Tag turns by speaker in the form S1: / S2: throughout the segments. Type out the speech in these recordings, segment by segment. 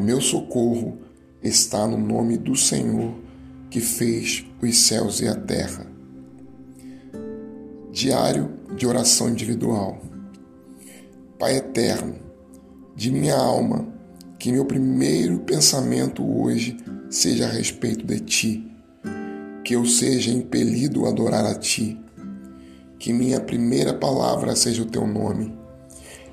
S1: meu socorro está no nome do Senhor que fez os céus e a terra. Diário de oração individual. Pai eterno, de minha alma, que meu primeiro pensamento hoje seja a respeito de Ti, que eu seja impelido a adorar a Ti, que minha primeira palavra seja o Teu nome,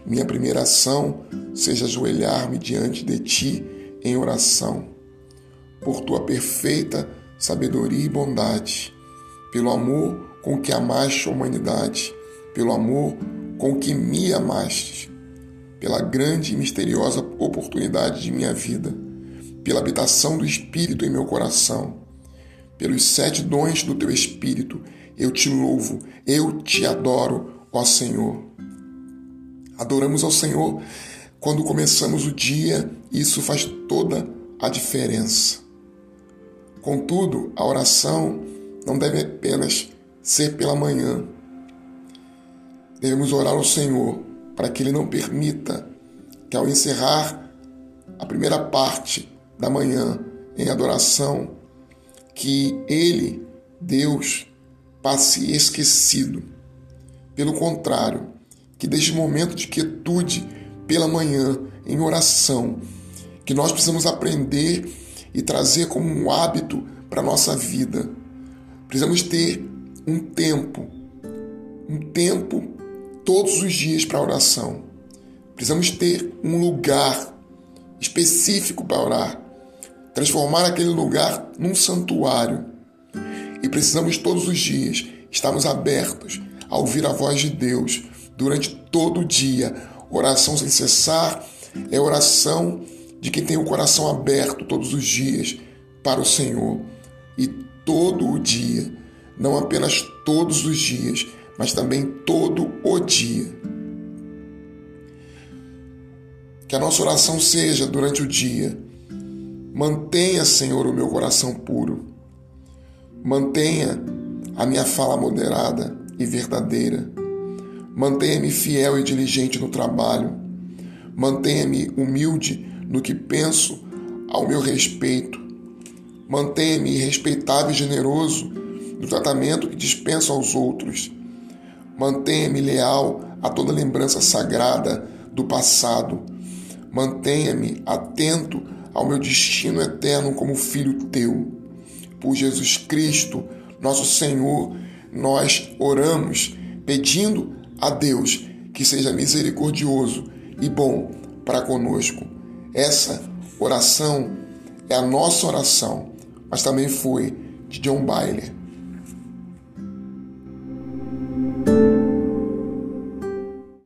S1: minha primeira ação seja ajoelhar-me diante de Ti em oração, por Tua perfeita sabedoria e bondade, pelo amor com que amaste a humanidade, pelo amor com que me amaste, pela grande e misteriosa oportunidade de minha vida, pela habitação do Espírito em meu coração, pelos sete dons do teu Espírito, eu te louvo, eu te adoro, ó Senhor. Adoramos ao Senhor quando começamos o dia, isso faz toda a diferença. Contudo, a oração não deve apenas ser pela manhã. Devemos orar ao Senhor para que Ele não permita que, ao encerrar a primeira parte da manhã em adoração, que Ele, Deus, passe esquecido. Pelo contrário, que desde momento de quietude pela manhã, em oração, que nós precisamos aprender e trazer como um hábito para a nossa vida. Precisamos ter um tempo, um tempo todos os dias para oração. Precisamos ter um lugar específico para orar, transformar aquele lugar num santuário. E precisamos todos os dias estarmos abertos a ouvir a voz de Deus durante todo o dia. Oração sem cessar é oração de quem tem o coração aberto todos os dias para o Senhor. E todo o dia, não apenas todos os dias, mas também todo o dia. Que a nossa oração seja durante o dia. Mantenha, Senhor, o meu coração puro. Mantenha a minha fala moderada e verdadeira. Mantenha-me fiel e diligente no trabalho. Mantenha-me humilde no que penso ao meu respeito. Mantenha-me respeitável e generoso no tratamento que dispenso aos outros. Mantenha-me leal a toda lembrança sagrada do passado. Mantenha-me atento ao meu destino eterno como filho teu. Por Jesus Cristo, nosso Senhor, nós oramos pedindo a Deus que seja misericordioso e bom para conosco. Essa oração é a nossa oração, mas também foi de John Byler.